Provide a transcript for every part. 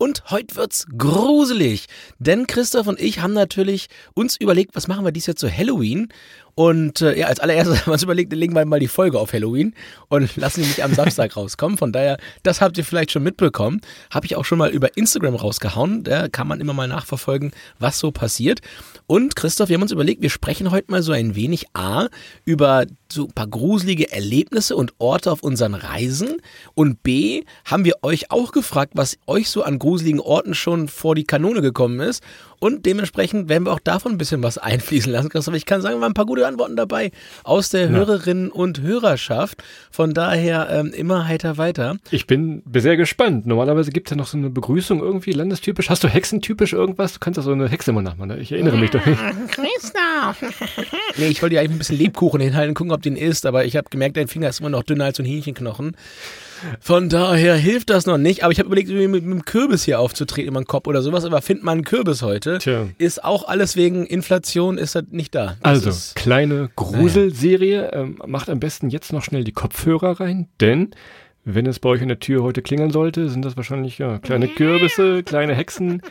Und heute wird's gruselig, denn Christoph und ich haben natürlich uns überlegt, was machen wir dies Jahr zu Halloween? Und äh, ja, als allererstes haben wir uns überlegt, legen wir mal die Folge auf Halloween und lassen die nicht am Samstag rauskommen. Von daher, das habt ihr vielleicht schon mitbekommen. Habe ich auch schon mal über Instagram rausgehauen. Da kann man immer mal nachverfolgen, was so passiert. Und Christoph, wir haben uns überlegt, wir sprechen heute mal so ein wenig A über so ein paar gruselige Erlebnisse und Orte auf unseren Reisen. Und B haben wir euch auch gefragt, was euch so an gruseligen Orten schon vor die Kanone gekommen ist. Und dementsprechend werden wir auch davon ein bisschen was einfließen lassen, Christoph. Ich kann sagen, wir waren ein paar gute Antworten dabei aus der ja. Hörerinnen und Hörerschaft. Von daher ähm, immer heiter weiter. Ich bin sehr gespannt. Normalerweise gibt es ja noch so eine Begrüßung irgendwie landestypisch. Hast du hexentypisch irgendwas? Du kannst ja so eine Hexe mal nachmachen. Ne? Ich erinnere mich doch nicht. Christoph! nee, ich wollte dir eigentlich ein bisschen Lebkuchen hinhalten, gucken, ob den isst, aber ich habe gemerkt, dein Finger ist immer noch dünner als so ein Hähnchenknochen. Von daher hilft das noch nicht. Aber ich habe überlegt, mit, mit einem Kürbis hier aufzutreten in meinem Kopf oder sowas. Aber findet man einen Kürbis heute, Tja. ist auch alles wegen Inflation, ist das nicht da. Das also, kleine Gruselserie. Naja. Ähm, macht am besten jetzt noch schnell die Kopfhörer rein, denn wenn es bei euch an der Tür heute klingeln sollte, sind das wahrscheinlich ja, kleine Kürbisse, kleine Hexen,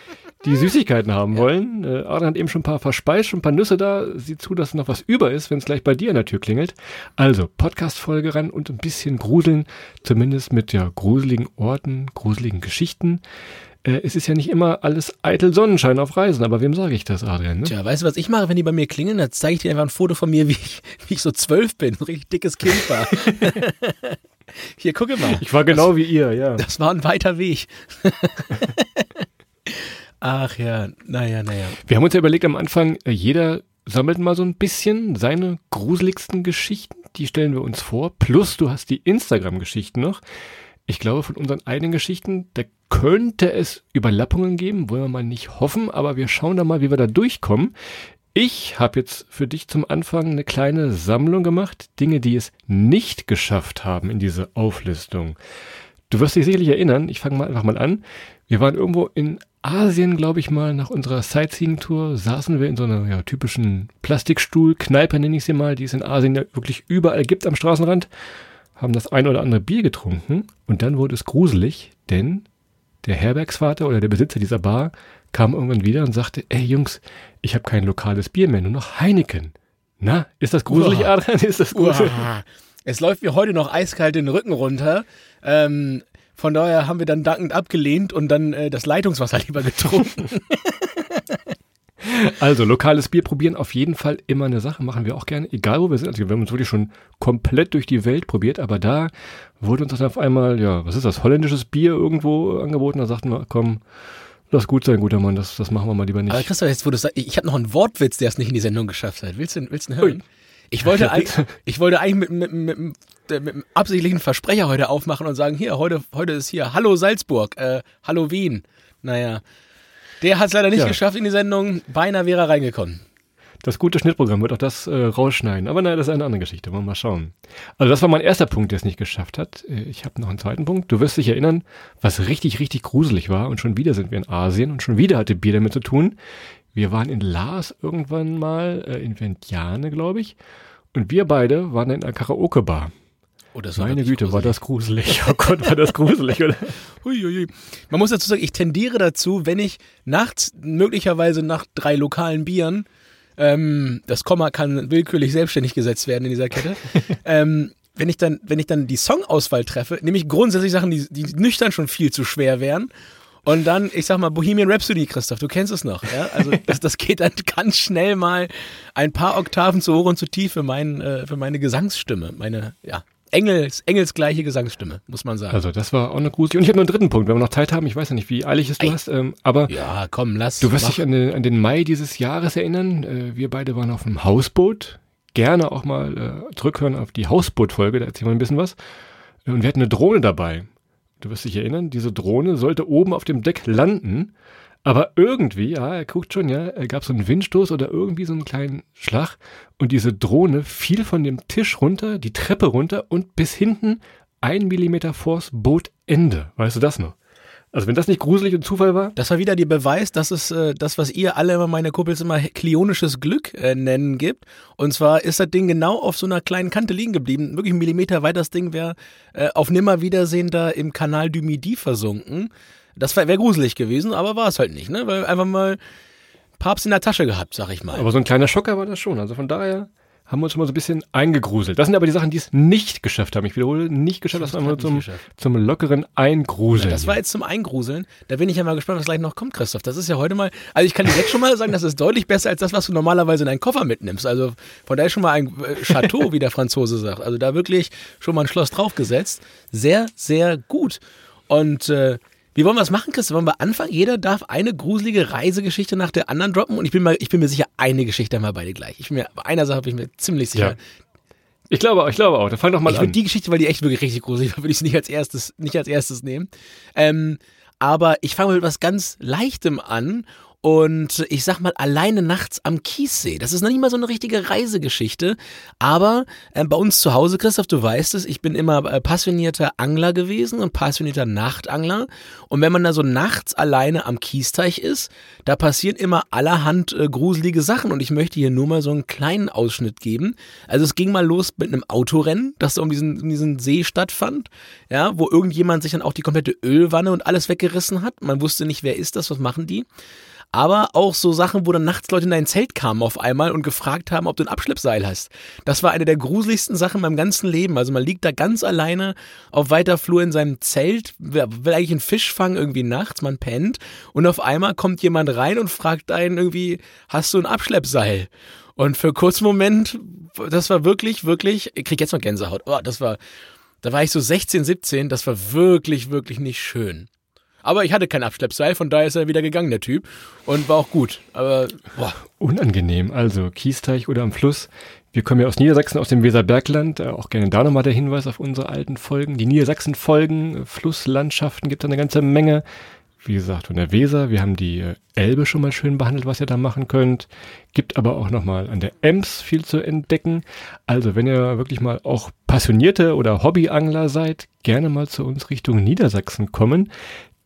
die Süßigkeiten haben ja. wollen. Äh, Adrian hat eben schon ein paar verspeist, schon ein paar Nüsse da. Sieh zu, dass noch was über ist, wenn es gleich bei dir an der Tür klingelt. Also, Podcast-Folge ran und ein bisschen gruseln, zumindest mit ja gruseligen Orten, gruseligen Geschichten. Äh, es ist ja nicht immer alles eitel Sonnenschein auf Reisen, aber wem sage ich das, Adrian? Ne? Tja, weißt du, was ich mache, wenn die bei mir klingeln? Dann zeige ich dir einfach ein Foto von mir, wie ich, wie ich so zwölf bin, ein richtig dickes Kind war. Hier, gucke mal. Ich war genau das, wie ihr, ja. Das war ein weiter Weg. Ach ja, naja, naja. Wir haben uns ja überlegt am Anfang, äh, jeder sammelt mal so ein bisschen seine gruseligsten Geschichten. Die stellen wir uns vor. Plus du hast die Instagram-Geschichten noch. Ich glaube, von unseren eigenen Geschichten, da könnte es Überlappungen geben, wollen wir mal nicht hoffen, aber wir schauen da mal, wie wir da durchkommen. Ich habe jetzt für dich zum Anfang eine kleine Sammlung gemacht, Dinge, die es nicht geschafft haben in diese Auflistung. Du wirst dich sicherlich erinnern, ich fange mal einfach mal an. Wir waren irgendwo in Asien, glaube ich mal, nach unserer Sightseeing-Tour, saßen wir in so einer ja, typischen Plastikstuhl-Kneipe, nenne ich sie mal, die es in Asien ja wirklich überall gibt am Straßenrand, haben das ein oder andere Bier getrunken und dann wurde es gruselig, denn der Herbergsvater oder der Besitzer dieser Bar kam irgendwann wieder und sagte, ey Jungs, ich habe kein lokales Bier mehr, nur noch Heineken. Na, ist das gruselig, Uah. Adrian? Ist das gruselig? Uah. Es läuft mir heute noch eiskalt den Rücken runter. Ähm, von daher haben wir dann dankend abgelehnt und dann äh, das Leitungswasser lieber getrunken. Also, lokales Bier probieren auf jeden Fall immer eine Sache, machen wir auch gerne, egal wo wir sind. Also, wir haben uns wirklich schon komplett durch die Welt probiert, aber da wurde uns dann auf einmal, ja, was ist das, holländisches Bier irgendwo angeboten. Da sagten wir, komm, lass gut sein, guter Mann, das, das machen wir mal lieber nicht. Aber Christoph, jetzt wo du sagst, ich habe noch einen Wortwitz, der es nicht in die Sendung geschafft hat. Willst du, willst du hören? Ui. Ich wollte, eigentlich, ich wollte eigentlich mit, mit, mit, mit, mit einem absichtlichen Versprecher heute aufmachen und sagen, hier, heute, heute ist hier Hallo Salzburg, äh, Hallo Wien. Naja, der hat es leider nicht ja. geschafft in die Sendung. Beinahe wäre er reingekommen. Das gute Schnittprogramm wird auch das äh, rausschneiden. Aber naja, das ist eine andere Geschichte. Wollen wir mal schauen. Also das war mein erster Punkt, der es nicht geschafft hat. Äh, ich habe noch einen zweiten Punkt. Du wirst dich erinnern, was richtig, richtig gruselig war. Und schon wieder sind wir in Asien und schon wieder hatte Bier damit zu tun. Wir waren in Laos irgendwann mal, äh, in Vientiane, glaube ich. Und wir beide waren in einer Karaoke-Bar. Oh, Meine Güte, gruselig. war das gruselig. Oh Gott, war das gruselig, oder? Huiuiui. Man muss dazu sagen, ich tendiere dazu, wenn ich nachts, möglicherweise nach drei lokalen Bieren, ähm, das Komma kann willkürlich selbstständig gesetzt werden in dieser Kette, ähm, wenn ich dann, wenn ich dann die Songauswahl treffe, nehme ich grundsätzlich Sachen, die, die nüchtern schon viel zu schwer wären. Und dann, ich sag mal, Bohemian Rhapsody, Christoph, du kennst es noch, ja? Also das, das geht dann ganz schnell mal ein paar Oktaven zu hoch und zu tief für, mein, äh, für meine Gesangsstimme, meine, ja, Engels, engelsgleiche Gesangsstimme, muss man sagen. Also das war auch eine gute. Und ich habe noch einen dritten Punkt, wenn wir noch Zeit haben. Ich weiß ja nicht, wie eilig es du Ey. hast, ähm, aber ja, komm, lass. Du wirst mach. dich an den, an den, Mai dieses Jahres erinnern. Äh, wir beide waren auf einem Hausboot. Gerne auch mal äh, zurückhören auf die Hausboot-Folge, da erzählen wir ein bisschen was. Und wir hatten eine Drohne dabei. Du wirst dich erinnern, diese Drohne sollte oben auf dem Deck landen aber irgendwie, ja, er guckt schon, ja, gab so einen Windstoß oder irgendwie so einen kleinen Schlag und diese Drohne fiel von dem Tisch runter, die Treppe runter und bis hinten ein Millimeter vors Bootende. Weißt du das noch? Also wenn das nicht gruselig und Zufall war? Das war wieder der Beweis, dass es äh, das, was ihr alle immer meine Kumpels immer klionisches Glück äh, nennen gibt. Und zwar ist das Ding genau auf so einer kleinen Kante liegen geblieben. Wirklich einen Millimeter weit das Ding wäre äh, auf Nimmerwiedersehen da im Kanal du Midi versunken. Das wäre gruselig gewesen, aber war es halt nicht, ne? Weil einfach mal Papst in der Tasche gehabt, sag ich mal. Aber so ein kleiner Schocker war das schon. Also von daher haben wir uns schon mal so ein bisschen eingegruselt. Das sind aber die Sachen, die es nicht geschafft haben. Ich wiederhole, nicht geschafft, das war nur zum, zum lockeren Eingruseln. Ja, das war jetzt zum Eingruseln. Da bin ich ja mal gespannt, was gleich noch kommt, Christoph. Das ist ja heute mal, also ich kann dir jetzt schon mal sagen, das ist deutlich besser als das, was du normalerweise in deinen Koffer mitnimmst. Also von daher schon mal ein äh, Chateau, wie der Franzose sagt. Also da wirklich schon mal ein Schloss draufgesetzt. Sehr, sehr gut. Und äh, wie wollen wir das machen, Chris? Wollen wir anfangen? Jeder darf eine gruselige Reisegeschichte nach der anderen droppen und ich bin, mal, ich bin mir sicher, eine Geschichte haben wir beide gleich. Ich bin mir, bei einer Sache bin ich mir ziemlich sicher. Ja. Ich glaube, ich glaube auch. Dann fang doch mal ich an. Ich würde die Geschichte, weil die echt wirklich richtig gruselig war, würde ich sie nicht als erstes, nicht als erstes nehmen. Ähm, aber ich fange mit was ganz Leichtem an und ich sag mal, alleine nachts am Kiessee. Das ist noch nicht mal so eine richtige Reisegeschichte. Aber äh, bei uns zu Hause, Christoph, du weißt es, ich bin immer äh, passionierter Angler gewesen und passionierter Nachtangler. Und wenn man da so nachts alleine am Kiesteich ist, da passieren immer allerhand äh, gruselige Sachen. Und ich möchte hier nur mal so einen kleinen Ausschnitt geben. Also es ging mal los mit einem Autorennen, das um diesen, um diesen See stattfand. Ja, wo irgendjemand sich dann auch die komplette Ölwanne und alles weggerissen hat. Man wusste nicht, wer ist das, was machen die aber auch so Sachen, wo dann nachts Leute in dein Zelt kamen auf einmal und gefragt haben, ob du ein Abschleppseil hast. Das war eine der gruseligsten Sachen in meinem ganzen Leben. Also man liegt da ganz alleine auf weiter Flur in seinem Zelt, will eigentlich einen Fisch fangen irgendwie nachts, man pennt und auf einmal kommt jemand rein und fragt einen irgendwie, hast du ein Abschleppseil? Und für einen kurzen Moment, das war wirklich, wirklich, ich krieg jetzt noch Gänsehaut. Oh, das war, da war ich so 16, 17, das war wirklich, wirklich nicht schön. Aber ich hatte kein Abschleppseil, von daher ist er wieder gegangen, der Typ. Und war auch gut. Aber boah. Unangenehm. Also Kiesteich oder am Fluss. Wir kommen ja aus Niedersachsen, aus dem Weserbergland. Äh, auch gerne da nochmal der Hinweis auf unsere alten Folgen. Die Niedersachsen-Folgen, Flusslandschaften gibt es eine ganze Menge. Wie gesagt, von der Weser. Wir haben die äh, Elbe schon mal schön behandelt, was ihr da machen könnt. Gibt aber auch nochmal an der Ems viel zu entdecken. Also, wenn ihr wirklich mal auch passionierte oder Hobbyangler seid, gerne mal zu uns Richtung Niedersachsen kommen.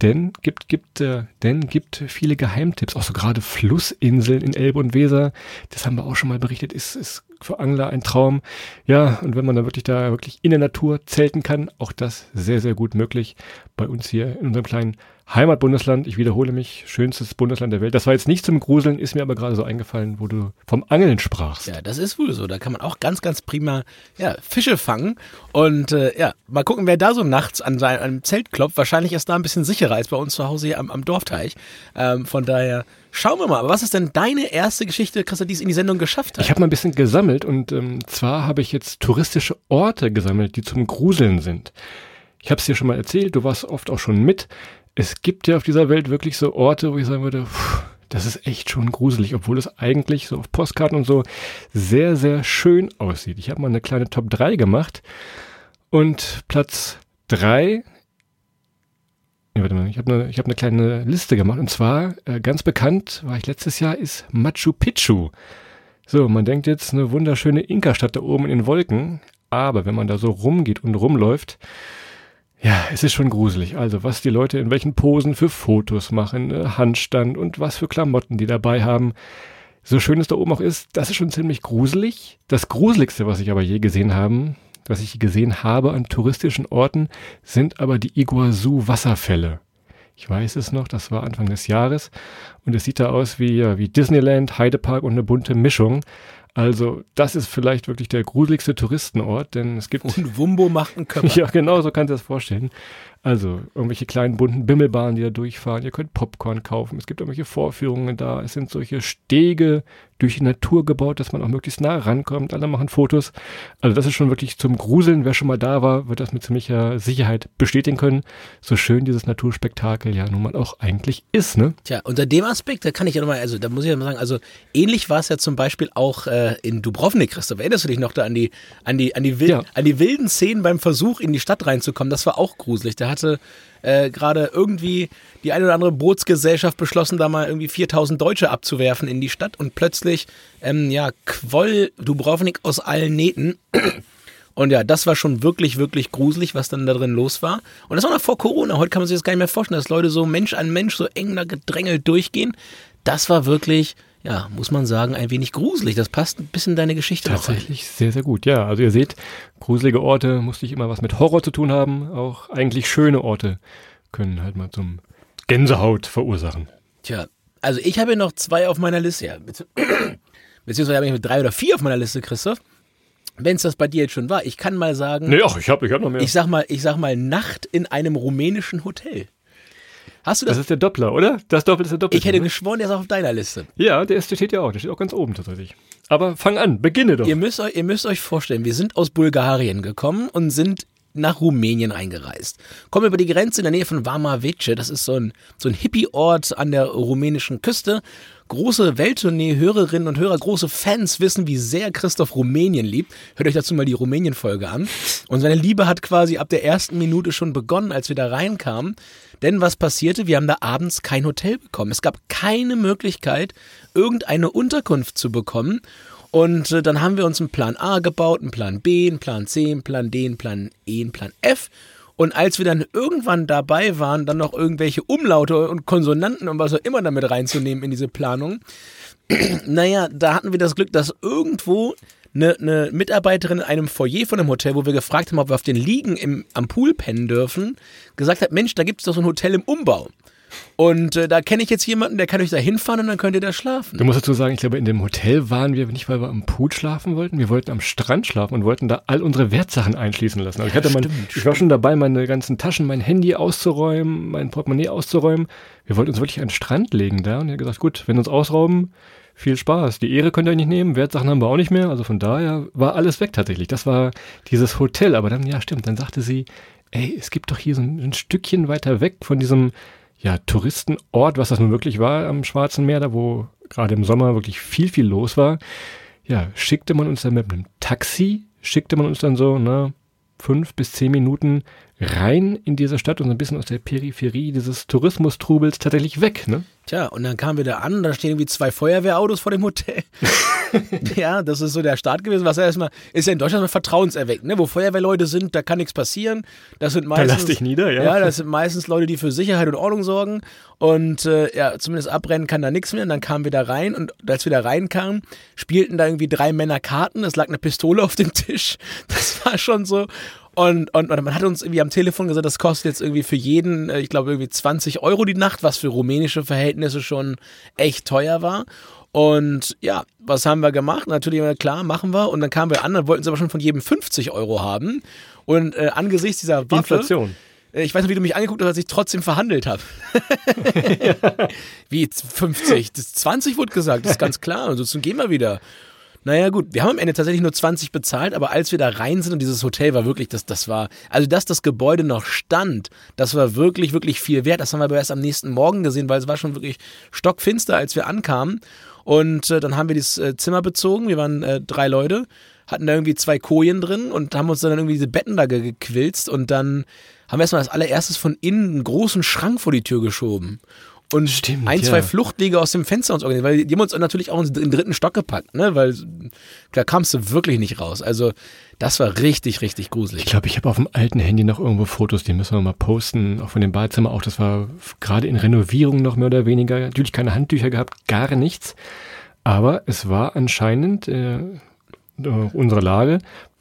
Denn gibt, gibt, äh, denn gibt viele Geheimtipps, auch so gerade Flussinseln in Elbe und Weser. Das haben wir auch schon mal berichtet, ist, ist für Angler ein Traum. Ja, und wenn man dann wirklich da wirklich in der Natur zelten kann, auch das sehr, sehr gut möglich bei uns hier in unserem kleinen Heimatbundesland, ich wiederhole mich, schönstes Bundesland der Welt. Das war jetzt nicht zum Gruseln, ist mir aber gerade so eingefallen, wo du vom Angeln sprachst. Ja, das ist wohl so. Da kann man auch ganz, ganz prima ja, Fische fangen. Und äh, ja, mal gucken, wer da so nachts an seinem Zelt klopft. Wahrscheinlich ist da ein bisschen sicherer als bei uns zu Hause hier am, am Dorfteich. Ähm, von daher schauen wir mal. Aber was ist denn deine erste Geschichte, Christa, die es in die Sendung geschafft hat? Ich habe mal ein bisschen gesammelt und ähm, zwar habe ich jetzt touristische Orte gesammelt, die zum Gruseln sind. Ich habe es dir schon mal erzählt, du warst oft auch schon mit es gibt ja auf dieser Welt wirklich so Orte, wo ich sagen würde, pff, das ist echt schon gruselig, obwohl es eigentlich so auf Postkarten und so sehr, sehr schön aussieht. Ich habe mal eine kleine Top 3 gemacht und Platz 3, ja, warte mal, ich habe eine, hab eine kleine Liste gemacht und zwar äh, ganz bekannt, war ich letztes Jahr, ist Machu Picchu. So, man denkt jetzt eine wunderschöne Inka-Stadt da oben in den Wolken, aber wenn man da so rumgeht und rumläuft, ja, es ist schon gruselig. Also, was die Leute in welchen Posen für Fotos machen, äh, Handstand und was für Klamotten die dabei haben. So schön es da oben auch ist, das ist schon ziemlich gruselig. Das Gruseligste, was ich aber je gesehen habe, was ich gesehen habe an touristischen Orten, sind aber die Iguazu-Wasserfälle. Ich weiß es noch, das war Anfang des Jahres und es sieht da aus wie, wie Disneyland, Heidepark und eine bunte Mischung. Also, das ist vielleicht wirklich der gruseligste Touristenort, denn es gibt. Und Wumbo macht einen Körper. Ja, genau, so kannst du das vorstellen. Also, irgendwelche kleinen bunten Bimmelbahnen, die da durchfahren. Ihr könnt Popcorn kaufen. Es gibt irgendwelche Vorführungen da. Es sind solche Stege, durch die Natur gebaut, dass man auch möglichst nah rankommt. Alle machen Fotos. Also das ist schon wirklich zum Gruseln. Wer schon mal da war, wird das mit ziemlicher Sicherheit bestätigen können. So schön dieses Naturspektakel ja nun mal auch eigentlich ist, ne? Tja, unter dem Aspekt, da kann ich ja nochmal, also da muss ich ja mal sagen, also ähnlich war es ja zum Beispiel auch äh, in Dubrovnik, Christoph. Erinnerst du dich noch da an die, an die, an die, wilden, ja. an die wilden Szenen beim Versuch, in die Stadt reinzukommen? Das war auch gruselig. Da hatte äh, gerade irgendwie die eine oder andere Bootsgesellschaft beschlossen, da mal irgendwie 4000 Deutsche abzuwerfen in die Stadt und plötzlich, ähm, ja, quoll Dubrovnik aus allen Nähten. Und ja, das war schon wirklich, wirklich gruselig, was dann da drin los war. Und das war noch vor Corona. Heute kann man sich das gar nicht mehr vorstellen, dass Leute so Mensch an Mensch so eng da gedrängelt durchgehen. Das war wirklich, ja, muss man sagen, ein wenig gruselig. Das passt ein bisschen in deine Geschichte Tatsächlich sehr, sehr gut. Ja, also ihr seht, gruselige Orte musste ich immer was mit Horror zu tun haben. Auch eigentlich schöne Orte können halt mal zum Gänsehaut verursachen. Tja, also ich habe noch zwei auf meiner Liste. Ja, beziehungsweise habe ich mit drei oder vier auf meiner Liste, Christoph. Wenn es das bei dir jetzt schon war, ich kann mal sagen. Nee, ach, ich habe ich hab noch mehr. Ich sag mal, ich sag mal Nacht in einem rumänischen Hotel. Hast du das? Das ist der Doppler, oder? Das Doppel ist der Doppel. Ich hätte geschworen, der ist auch auf deiner Liste. Ja, der, ist, der steht ja auch. Der steht auch ganz oben tatsächlich. Aber fang an, beginne doch. Ihr müsst, euch, ihr müsst euch vorstellen, wir sind aus Bulgarien gekommen und sind nach Rumänien eingereist. Kommen über die Grenze in der Nähe von Varmavice, das ist so ein, so ein Hippie-Ort an der rumänischen Küste. Große Welttournee-Hörerinnen und Hörer, große Fans wissen, wie sehr Christoph Rumänien liebt. Hört euch dazu mal die Rumänien-Folge an. Und seine Liebe hat quasi ab der ersten Minute schon begonnen, als wir da reinkamen. Denn was passierte? Wir haben da abends kein Hotel bekommen. Es gab keine Möglichkeit, irgendeine Unterkunft zu bekommen. Und äh, dann haben wir uns einen Plan A gebaut, einen Plan B, einen Plan C, einen Plan D, einen Plan E, einen Plan F. Und als wir dann irgendwann dabei waren, dann noch irgendwelche Umlaute und Konsonanten und was auch immer damit reinzunehmen in diese Planung, naja, da hatten wir das Glück, dass irgendwo eine, eine Mitarbeiterin in einem Foyer von einem Hotel, wo wir gefragt haben, ob wir auf den Liegen im, am Pool pennen dürfen, gesagt hat, Mensch, da gibt es doch so ein Hotel im Umbau. Und äh, da kenne ich jetzt jemanden, der kann euch da hinfahren und dann könnt ihr da schlafen. Du musst dazu sagen, ich glaube, in dem Hotel waren wir nicht, weil wir am Pool schlafen wollten. Wir wollten am Strand schlafen und wollten da all unsere Wertsachen einschließen lassen. Also ich, hatte mein, stimmt, ich war schon dabei, meine ganzen Taschen, mein Handy auszuräumen, mein Portemonnaie auszuräumen. Wir wollten uns wirklich an den Strand legen da und er hat gesagt, gut, wenn wir uns ausrauben, viel Spaß. Die Ehre könnt ihr nicht nehmen, Wertsachen haben wir auch nicht mehr. Also von daher war alles weg tatsächlich. Das war dieses Hotel. Aber dann, ja stimmt, dann sagte sie, ey, es gibt doch hier so ein, ein Stückchen weiter weg von diesem ja, Touristenort, was das nun wirklich war am Schwarzen Meer, da wo gerade im Sommer wirklich viel, viel los war. Ja, schickte man uns dann mit einem Taxi, schickte man uns dann so, na, fünf bis zehn Minuten rein in diese Stadt und so ein bisschen aus der Peripherie dieses Tourismustrubels tatsächlich weg, ne? Tja, und dann kamen wir da an, da stehen irgendwie zwei Feuerwehrautos vor dem Hotel. ja, das ist so der Start gewesen. Was ja erstmal ist ja in Deutschland vertrauenserweckend, ne? Wo Feuerwehrleute sind, da kann nichts passieren. Das sind meistens. Da lass dich nieder, ja. Ja, das sind meistens Leute, die für Sicherheit und Ordnung sorgen. Und äh, ja, zumindest abrennen kann da nichts mehr. Und dann kamen wir da rein und als wir da reinkamen, spielten da irgendwie drei Männer Karten. Es lag eine Pistole auf dem Tisch. Das war schon so. Und, und, und man hat uns irgendwie am Telefon gesagt, das kostet jetzt irgendwie für jeden, äh, ich glaube, irgendwie 20 Euro die Nacht, was für rumänische Verhältnisse schon echt teuer war. Und ja, was haben wir gemacht? Natürlich, klar, machen wir. Und dann kamen wir an, dann wollten sie aber schon von jedem 50 Euro haben. Und äh, angesichts dieser Waffe, Inflation. Äh, ich weiß noch, wie du mich angeguckt hast, als ich trotzdem verhandelt habe. Wie 50? Das 20 wurde gesagt, das ist ganz klar. Ansonsten gehen wir wieder. Naja, gut, wir haben am Ende tatsächlich nur 20 bezahlt, aber als wir da rein sind und dieses Hotel war wirklich, das, das war, also dass das Gebäude noch stand, das war wirklich, wirklich viel wert. Das haben wir aber erst am nächsten Morgen gesehen, weil es war schon wirklich stockfinster, als wir ankamen. Und äh, dann haben wir dieses äh, Zimmer bezogen. Wir waren äh, drei Leute, hatten da irgendwie zwei Kojen drin und haben uns dann irgendwie diese Betten da gequilzt und dann haben wir erstmal als allererstes von innen einen großen Schrank vor die Tür geschoben und Stimmt, ein, zwei ja. Fluchtwege aus dem Fenster uns organisiert, weil die haben uns natürlich auch in den dritten Stock gepackt, ne? Weil da kamst du wirklich nicht raus. Also das war richtig, richtig gruselig. Ich glaube, ich habe auf dem alten Handy noch irgendwo Fotos, die müssen wir mal posten, auch von dem Badezimmer auch. Das war gerade in Renovierung noch mehr oder weniger. Natürlich keine Handtücher gehabt, gar nichts. Aber es war anscheinend äh, unsere Lage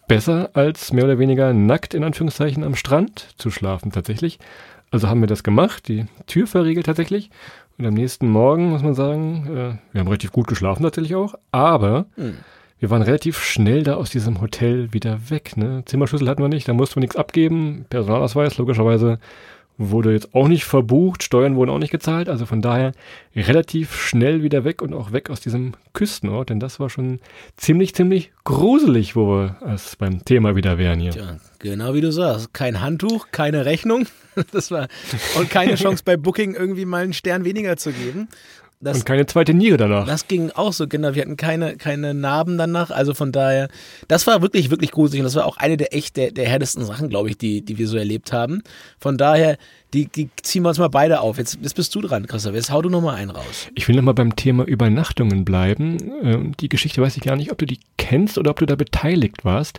besser als mehr oder weniger nackt in Anführungszeichen am Strand zu schlafen tatsächlich. Also haben wir das gemacht, die Tür verriegelt tatsächlich. Und am nächsten Morgen, muss man sagen, äh, wir haben relativ gut geschlafen tatsächlich auch, aber hm. wir waren relativ schnell da aus diesem Hotel wieder weg. Ne? Zimmerschlüssel hatten wir nicht, da mussten wir nichts abgeben. Personalausweis, logischerweise wurde jetzt auch nicht verbucht, Steuern wurden auch nicht gezahlt, also von daher relativ schnell wieder weg und auch weg aus diesem Küstenort, denn das war schon ziemlich, ziemlich gruselig, wo wir es beim Thema wieder wären hier. Tja, genau wie du sagst, kein Handtuch, keine Rechnung, das war und keine Chance bei Booking irgendwie mal einen Stern weniger zu geben. Das, und keine zweite Niere danach. Das ging auch so, genau. Wir hatten keine, keine Narben danach. Also von daher, das war wirklich, wirklich gruselig. Und das war auch eine der echt der, der härtesten Sachen, glaube ich, die, die wir so erlebt haben. Von daher, die, die ziehen wir uns mal beide auf. Jetzt, jetzt bist du dran, Christoph. Jetzt hau du noch mal einen raus. Ich will noch mal beim Thema Übernachtungen bleiben. Ähm, die Geschichte weiß ich gar nicht, ob du die kennst oder ob du da beteiligt warst.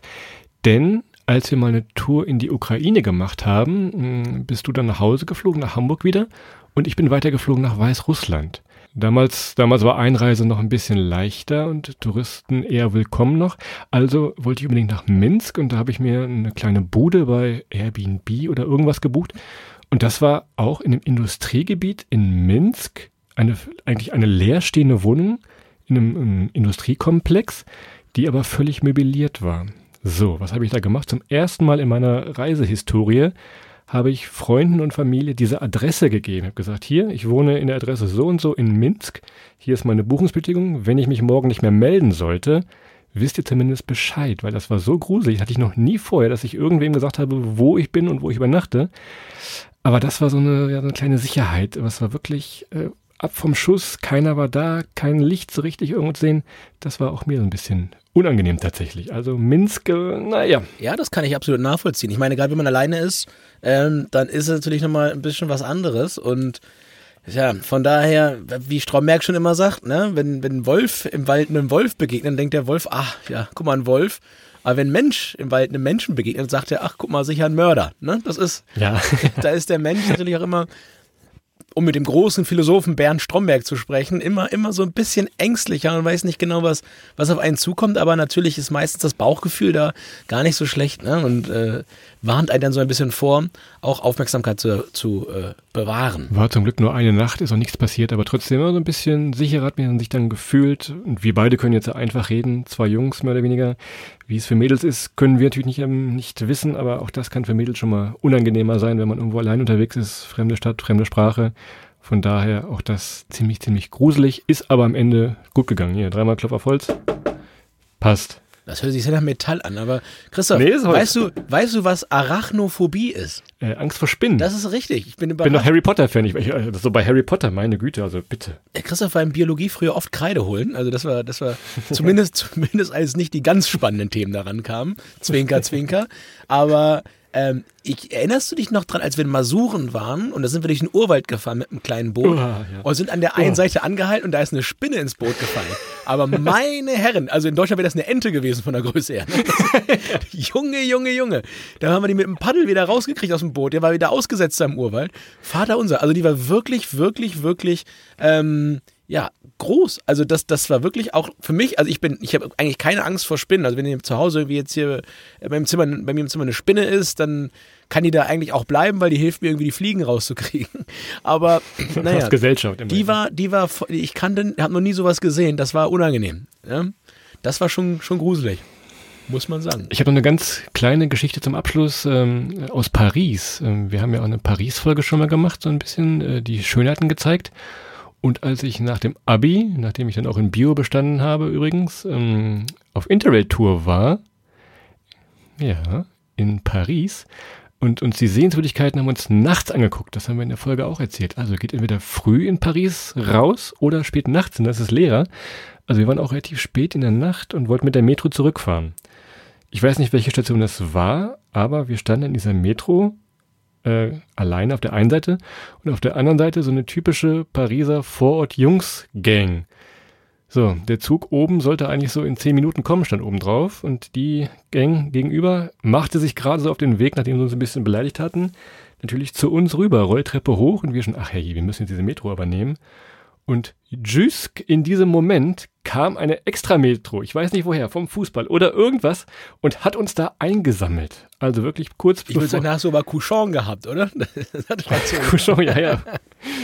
Denn als wir mal eine Tour in die Ukraine gemacht haben, bist du dann nach Hause geflogen, nach Hamburg wieder und ich bin weitergeflogen nach Weißrussland. Damals, damals war Einreise noch ein bisschen leichter und Touristen eher willkommen noch. Also wollte ich unbedingt nach Minsk und da habe ich mir eine kleine Bude bei Airbnb oder irgendwas gebucht. Und das war auch in einem Industriegebiet in Minsk, eine, eigentlich eine leerstehende Wohnung in einem, einem Industriekomplex, die aber völlig möbliert war. So, was habe ich da gemacht? Zum ersten Mal in meiner Reisehistorie habe ich Freunden und Familie diese Adresse gegeben. Ich habe gesagt, hier, ich wohne in der Adresse so und so in Minsk. Hier ist meine Buchungsbestätigung. Wenn ich mich morgen nicht mehr melden sollte, wisst ihr zumindest Bescheid, weil das war so gruselig. Hatte ich noch nie vorher, dass ich irgendwem gesagt habe, wo ich bin und wo ich übernachte. Aber das war so eine, ja, so eine kleine Sicherheit. Was war wirklich äh, ab vom Schuss, keiner war da, kein Licht so richtig irgendwo zu sehen. Das war auch mir so ein bisschen unangenehm tatsächlich. Also Minsk, äh, naja. Ja, das kann ich absolut nachvollziehen. Ich meine, gerade wenn man alleine ist, ähm, dann ist es natürlich nochmal ein bisschen was anderes und ja, von daher, wie Stromberg schon immer sagt, ne, wenn, wenn ein Wolf im Wald einem Wolf begegnet, dann denkt der Wolf, ach, ja, guck mal, ein Wolf. Aber wenn ein Mensch im Wald einem Menschen begegnet, sagt er, ach, guck mal, sicher ein Mörder. Ne? Das ist, ja. da ist der Mensch natürlich auch immer um mit dem großen Philosophen Bernd Stromberg zu sprechen, immer, immer so ein bisschen ängstlicher und weiß nicht genau, was, was auf einen zukommt, aber natürlich ist meistens das Bauchgefühl da gar nicht so schlecht ne? und äh, warnt einen dann so ein bisschen vor, auch Aufmerksamkeit zu, zu äh, bewahren. War zum Glück nur eine Nacht, ist auch nichts passiert, aber trotzdem immer so ein bisschen sicherer hat man sich dann gefühlt und wir beide können jetzt einfach reden, zwei Jungs mehr oder weniger. Wie es für Mädels ist, können wir natürlich nicht, ähm, nicht wissen, aber auch das kann für Mädels schon mal unangenehmer sein, wenn man irgendwo allein unterwegs ist, fremde Stadt, fremde Sprache. Von daher auch das ziemlich, ziemlich gruselig, ist aber am Ende gut gegangen. Hier, dreimal Klopf auf Holz. Passt. Das hört sich sehr nach Metall an, aber Christoph, nee, weißt, du, weißt du, was Arachnophobie ist? Äh, Angst vor Spinnen. Das ist richtig. Ich bin überrascht. bin doch Harry Potter-Fan. Ich, ich, so bei Harry Potter, meine Güte, also bitte. Christoph war in Biologie früher oft Kreide holen. Also das war, das war zumindest, zumindest als nicht die ganz spannenden Themen daran kamen. Zwinker, zwinker. Aber ähm, ich, erinnerst du dich noch dran, als wir in Masuren waren und da sind wir durch den Urwald gefahren mit einem kleinen Boot oh, ja. und sind an der einen oh. Seite angehalten und da ist eine Spinne ins Boot gefallen. Aber meine Herren, also in Deutschland wäre das eine Ente gewesen von der Größe her. Ne? Junge, Junge, Junge. Da haben wir die mit dem Paddel wieder rausgekriegt aus dem Boot. Der war wieder ausgesetzt da im Urwald. Vater unser. Also die war wirklich, wirklich, wirklich ähm, ja, groß. Also das, das war wirklich auch für mich, also ich bin, ich habe eigentlich keine Angst vor Spinnen. Also wenn ihr zu Hause wie jetzt hier beim Zimmer, bei mir im Zimmer eine Spinne ist, dann kann die da eigentlich auch bleiben, weil die hilft mir irgendwie die Fliegen rauszukriegen. Aber naja, Gesellschaft die war, die war, ich kannte, habe noch nie sowas gesehen. Das war unangenehm. Ja? Das war schon, schon gruselig muss man sagen. Ich habe noch eine ganz kleine Geschichte zum Abschluss ähm, aus Paris. Ähm, wir haben ja auch eine Paris-Folge schon mal gemacht, so ein bisschen äh, die Schönheiten gezeigt. Und als ich nach dem Abi, nachdem ich dann auch in Bio bestanden habe übrigens, ähm, auf Interrail-Tour war, ja, in Paris, und uns die Sehenswürdigkeiten haben uns nachts angeguckt. Das haben wir in der Folge auch erzählt. Also geht entweder früh in Paris raus oder spät nachts, und das ist leerer. Also wir waren auch relativ spät in der Nacht und wollten mit der Metro zurückfahren. Ich weiß nicht, welche Station das war, aber wir standen in dieser Metro äh, alleine auf der einen Seite und auf der anderen Seite so eine typische Pariser Vorort-Jungs-Gang. So, der Zug oben sollte eigentlich so in zehn Minuten kommen, stand oben drauf. Und die Gang gegenüber machte sich gerade so auf den Weg, nachdem sie uns ein bisschen beleidigt hatten, natürlich zu uns rüber, Rolltreppe hoch und wir schon, ach hey, wir müssen jetzt diese Metro aber nehmen. Und just in diesem Moment kam eine Extrametro, ich weiß nicht woher, vom Fußball oder irgendwas und hat uns da eingesammelt. Also wirklich kurz Ich würde sagen, hast du aber Couchon gehabt, oder? Couchon, ja, ja.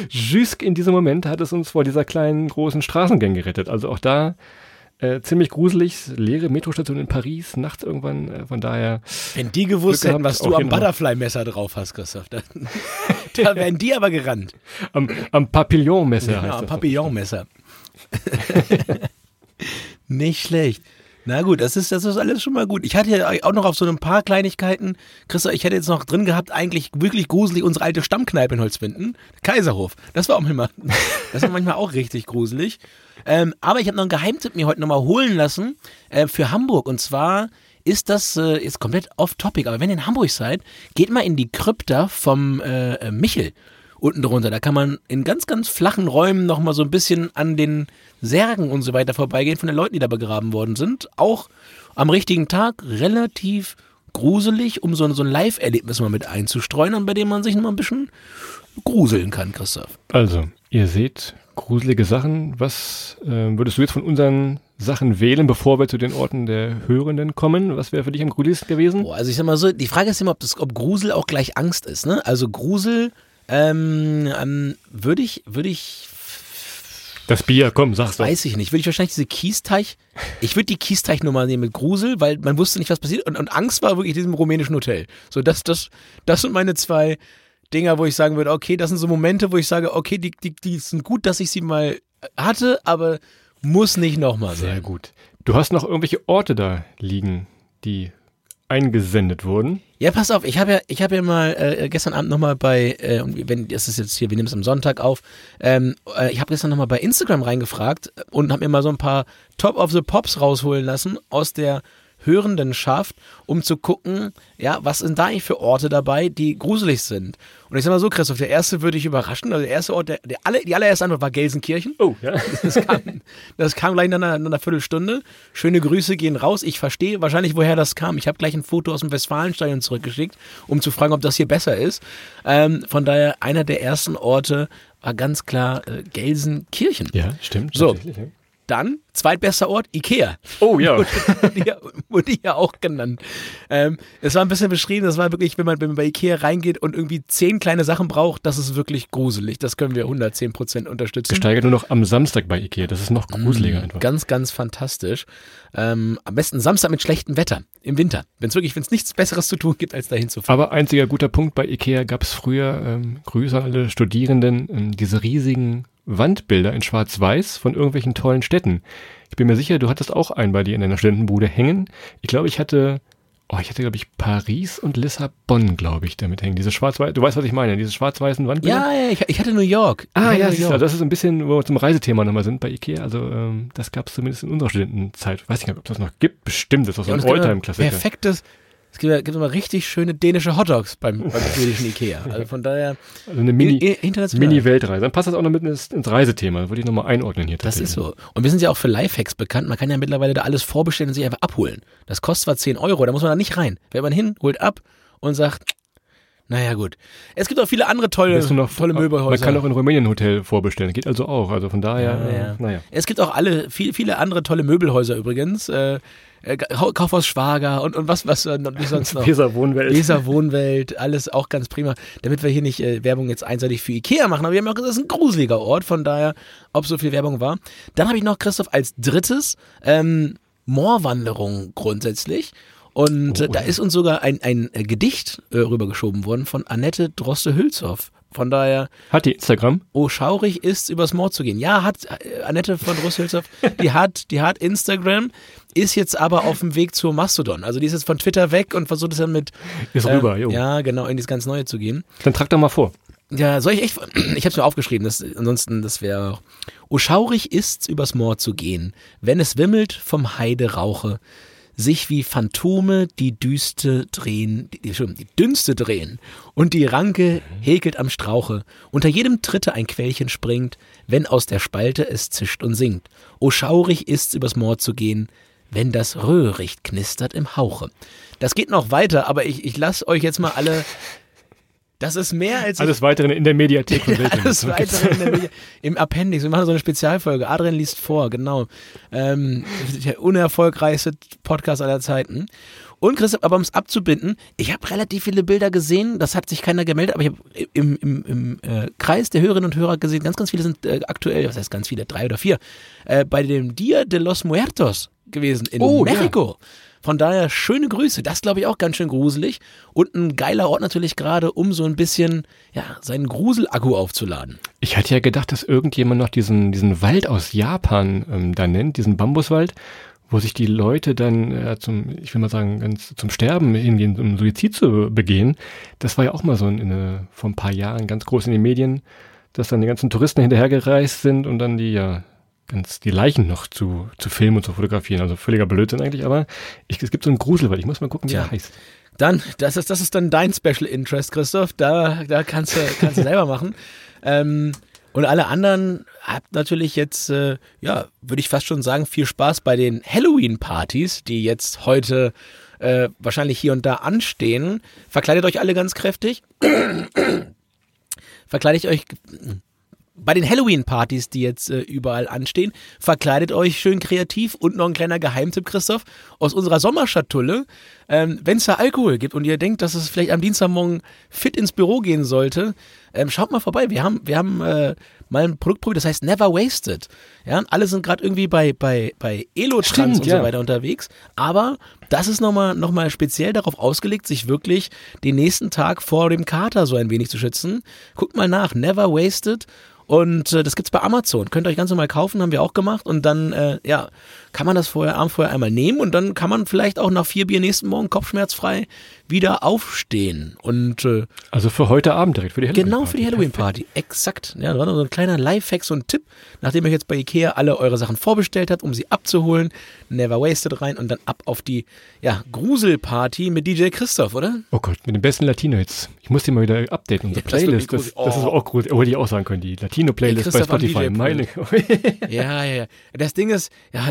Just in diesem Moment hat es uns vor dieser kleinen, großen Straßengang gerettet. Also auch da äh, ziemlich gruselig, leere Metrostation in Paris, nachts irgendwann, äh, von daher. Wenn die gewusst hätten, was du am Butterfly-Messer drauf hast, Christoph, da, da wären die aber gerannt. Am, am Papillon-Messer ja, heißt am Papillon-Messer. Nicht schlecht. Na gut, das ist, das ist alles schon mal gut. Ich hatte ja auch noch auf so ein paar Kleinigkeiten, Christoph, ich hätte jetzt noch drin gehabt, eigentlich wirklich gruselig unsere alte Stammkneipe in Holzwinden, Kaiserhof. Das war auch manchmal, das war manchmal auch richtig gruselig. Ähm, aber ich habe noch einen Geheimtipp mir heute nochmal holen lassen äh, für Hamburg. Und zwar ist das äh, ist komplett off-topic. Aber wenn ihr in Hamburg seid, geht mal in die Krypta vom äh, äh Michel unten drunter. Da kann man in ganz, ganz flachen Räumen nochmal so ein bisschen an den Särgen und so weiter vorbeigehen von den Leuten, die da begraben worden sind. Auch am richtigen Tag relativ gruselig, um so, so ein Live-Erlebnis mal mit einzustreuen und bei dem man sich noch mal ein bisschen gruseln kann, Christoph. Also, ihr seht gruselige Sachen. Was äh, würdest du jetzt von unseren Sachen wählen, bevor wir zu den Orten der Hörenden kommen? Was wäre für dich am gruseligsten gewesen? Boah, also ich sag mal so, die Frage ist immer, ob, das, ob Grusel auch gleich Angst ist. Ne? Also Grusel ähm, ähm, würde ich, würde ich Das Bier, komm, sag's doch. Weiß ich nicht. Würde ich wahrscheinlich diese Kiesteich. Ich würde die Kiesteich-Nummer nehmen mit Grusel, weil man wusste nicht, was passiert. Und, und Angst war wirklich in diesem rumänischen Hotel. So, das, das, das sind meine zwei Dinger, wo ich sagen würde, okay, das sind so Momente, wo ich sage, okay, die, die, die sind gut, dass ich sie mal hatte, aber muss nicht nochmal sein. Sehr gut. Du hast noch irgendwelche Orte da liegen, die eingesendet wurden. Ja, pass auf, ich habe ja, ich habe ja mal äh, gestern Abend nochmal bei, äh, wenn das ist jetzt hier, wir nehmen es am Sonntag auf, ähm, äh, ich habe gestern nochmal bei Instagram reingefragt und habe mir mal so ein paar Top of the Pops rausholen lassen aus der Hörendenschaft, um zu gucken, ja, was sind da eigentlich für Orte dabei, die gruselig sind. Und ich sag mal so, Christoph, der erste würde ich überraschen. Also der erste Ort, der, der alle, die allererste Antwort war Gelsenkirchen. Oh, ja. Das kam, das kam gleich nach einer, nach einer Viertelstunde. Schöne Grüße gehen raus. Ich verstehe wahrscheinlich, woher das kam. Ich habe gleich ein Foto aus dem Westfalenstadion zurückgeschickt, um zu fragen, ob das hier besser ist. Ähm, von daher, einer der ersten Orte war ganz klar äh, Gelsenkirchen. Ja, stimmt. So. ja. Dann, zweitbester Ort, Ikea. Oh ja. Wurde, ja, auch genannt. Ähm, es war ein bisschen beschrieben, das war wirklich, wenn man, wenn man bei Ikea reingeht und irgendwie zehn kleine Sachen braucht, das ist wirklich gruselig. Das können wir 110 Prozent unterstützen. Gesteigert nur noch am Samstag bei Ikea. Das ist noch gruseliger Mm, einfach. Ganz, ganz fantastisch. Ähm, am besten Samstag mit schlechtem Wetter im Winter. Wenn es wirklich, wenn es nichts Besseres zu tun gibt, als dahin zu fahren. Aber einziger guter Punkt bei Ikea gab es früher, ähm, Grüße an alle Studierenden, ähm, diese riesigen Wandbilder in Schwarz-Weiß von irgendwelchen tollen Städten. Ich bin mir sicher, du hattest auch einen bei dir in deiner Studentenbude hängen. Ich glaube, ich hatte, oh, ich hatte, glaube ich, Paris und Lissabon, glaube ich, damit hängen. Diese schwarz-weiß, du weißt, was ich meine, diese schwarz-weißen Wandbilder. Ja, ja, ich, ich hatte New York. Ich Ah ja, York. das ist ein bisschen, wo wir zum Reisethema nochmal sind bei Ikea. Also ähm, das gab es zumindest in unserer Studentenzeit. Weiß nicht, ob das noch gibt. Bestimmt, das ist auch so Ja, ein Alltime-Klassiker. Perfektes. Es gibt, gibt immer richtig schöne dänische Hotdogs beim, beim schwedischen Ikea. Also von daher Also eine Mini. Mini-Weltreise. Dann passt das auch noch mit ins, ins Reisethema. Würde ich nochmal einordnen hier. Das ist so. Und wir sind ja auch für Lifehacks bekannt. Man kann ja mittlerweile da alles vorbestellen und sich einfach abholen. Das kostet zwar 10 Euro, da muss man da nicht rein. Fährt man hin, holt ab und sagt, naja gut. Es gibt auch viele andere tolle, du noch, tolle Man Möbelhäuser. kann auch in Rumänien ein Hotel vorbestellen. Geht also auch. Also von daher, Ja, ja. äh, naja. Es gibt auch alle, viel, viele andere tolle Möbelhäuser übrigens. Äh, äh, Kaufhaus Schwager und, und was, was äh, noch- nicht sonst noch. Weser Wohnwelt. Weser Wohnwelt, alles auch ganz prima. Damit wir hier nicht äh, Werbung jetzt einseitig für Ikea machen, aber wir haben ja auch gesagt, das ist ein gruseliger Ort, von daher, ob so viel Werbung war. Dann habe ich noch, Christoph, als drittes ähm, Moorwanderung grundsätzlich. Und Oh, da ist uns sogar ein, ein Gedicht äh, rübergeschoben worden von Annette Droste-Hülshoff. Von daher, Hat die Instagram? oh, schaurig ist, übers Moor zu gehen. Ja, hat äh, Annette von Droste-Hülshoff, die hat, die hat Instagram, ist jetzt aber auf dem Weg zur Mastodon. Also die ist jetzt von Twitter weg und versucht es dann mit Ist äh, rüber, jo. Ja, genau, in das ganz Neue zu gehen. Dann trag doch mal vor. Ja, soll ich echt. Ich hab's mir aufgeschrieben, das, ansonsten, das wäre. auch- O schaurig ist's, übers Moor zu gehen, wenn es wimmelt vom Heiderauche, sich wie Phantome die Düste drehen, die, die, Dünste drehen und die Ranke häkelt am Strauche, unter jedem Tritte ein Quellchen springt, wenn aus der Spalte es zischt und singt. O schaurig ist's, übers Moor zu gehen, wenn das Röhricht knistert im Hauche. Das geht noch weiter, aber ich, ich lasse euch jetzt mal alle. Das ist mehr als ich Alles weitere in der Mediathek von Weltbild. alles weitere in der Medi- im Appendix. Wir machen so eine Spezialfolge. Adrian liest vor, genau. Ähm, der unerfolgreichste Podcast aller Zeiten. Und Christoph, aber um es abzubinden, ich habe relativ viele Bilder gesehen, das hat sich keiner gemeldet, aber ich habe im, im, im äh, Kreis der Hörerinnen und Hörer gesehen, ganz, ganz viele sind äh, aktuell, was heißt ganz viele, drei oder vier, äh, bei dem Dia de los Muertos gewesen in Oh, ja. Von daher schöne Grüße. Das glaube ich auch ganz schön gruselig. Und ein geiler Ort natürlich gerade, um so ein bisschen ja, seinen Grusel-Akku aufzuladen. Ich hatte ja gedacht, dass irgendjemand noch diesen, diesen Wald aus Japan ähm, da nennt, diesen Bambuswald, wo sich die Leute dann äh, zum, ich will mal sagen, ganz zum Sterben hingehen, um Suizid zu begehen. Das war ja auch mal so in, in, vor ein paar Jahren ganz groß in den Medien, dass dann die ganzen Touristen hinterhergereist sind und dann die ja ganz die Leichen noch zu, zu filmen und zu fotografieren. Also völliger Blödsinn eigentlich, aber ich, es gibt so einen Gruselwald. Ich muss mal gucken, wie Tja. der heißt. Dann, das ist, das ist dann dein Special Interest, Christoph. Da, da kannst du, kannst du selber machen. Ähm, und alle anderen habt natürlich jetzt, äh, ja, würde ich fast schon sagen, viel Spaß bei den Halloween-Partys, die jetzt heute äh, wahrscheinlich hier und da anstehen. Verkleidet euch alle ganz kräftig. Verkleidet euch bei den Halloween-Partys, die jetzt äh, überall anstehen, verkleidet euch schön kreativ und noch ein kleiner Geheimtipp, Christoph, aus unserer Sommerschatulle. Ähm, Wenn es da Alkohol gibt und ihr denkt, dass es vielleicht am Dienstagmorgen fit ins Büro gehen sollte, ähm, schaut mal vorbei. Wir haben, wir haben äh, mal ein Produkt probiert, das heißt Never Wasted. Ja, alle sind gerade irgendwie bei, bei, bei Elo-Trans und ja. so weiter unterwegs. Aber das ist nochmal noch mal speziell darauf ausgelegt, sich wirklich den nächsten Tag vor dem Kater so ein wenig zu schützen. Guckt mal nach, Never Wasted. Und äh, das gibt's bei Amazon. Könnt ihr euch ganz normal kaufen, haben wir auch gemacht. Und dann, äh, ja, kann man das vorher, Abend vorher einmal nehmen und dann kann man vielleicht auch nach vier Bier nächsten Morgen kopfschmerzfrei wieder aufstehen. Und äh, also für heute Abend direkt, für die Halloween-Party. Genau, für die Halloween-Party. Exakt. Ja, das war so ein kleiner Lifehack, so ein Tipp, nachdem ihr jetzt bei Ikea alle eure Sachen vorbestellt habt, um sie abzuholen. Never wasted rein und dann ab auf die ja, Gruselparty mit DJ Christoph, oder? Oh Gott, mit den besten Latino-Hits. Ich muss die mal wieder updaten, unsere ja, Playlist. Das, oh. das, ist auch gut, wollte ich auch sagen können, die Latino-Playlist bei Spotify. Meine. ja, ja, ja. Das Ding ist, ja,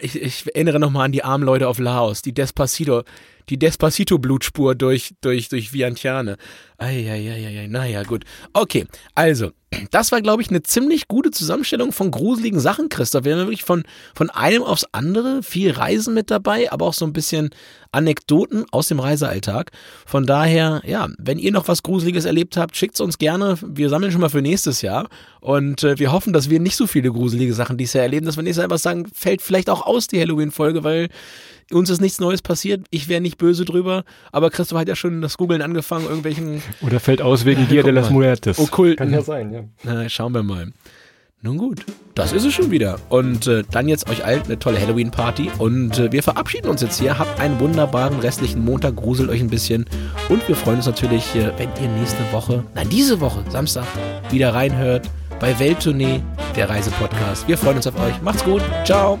ich, ich erinnere nochmal an die armen Leute auf Laos, die Despacito, die Despacito-Blutspur durch, durch, durch Vientiane. Eieieiei, naja, gut. Okay, also, das war, glaube ich, eine ziemlich gute Zusammenstellung von gruseligen Sachen, Christoph. Wir haben wirklich von, von einem aufs andere viel Reisen mit dabei, aber auch so ein bisschen Anekdoten aus dem Reisealltag. Von daher, ja, wenn ihr noch was Gruseliges erlebt habt, schickt es uns gerne. Wir sammeln schon mal für nächstes Jahr. Und äh, wir hoffen, dass wir nicht so viele gruselige Sachen dieses Jahr erleben, dass wir nächstes Jahr einfach sagen, fällt vielleicht auch aus die Halloween-Folge, weil uns ist nichts Neues passiert. Ich wäre nicht böse drüber, aber Christoph hat ja schon das Googeln angefangen, irgendwelchen. Oder fällt aus wegen Dia de las Muertes. Okkulten. Kann ja sein, ja. Na, schauen wir mal. Nun gut, das ist es schon wieder. Und äh, dann jetzt euch allen eine tolle Halloween-Party. Und äh, wir verabschieden uns jetzt hier. Habt einen wunderbaren restlichen Montag, gruselt euch ein bisschen. Und wir freuen uns natürlich, äh, wenn ihr nächste Woche, nein, diese Woche, Samstag, wieder reinhört bei Welttournee, der Reisepodcast. Wir freuen uns auf euch. Macht's gut. Ciao.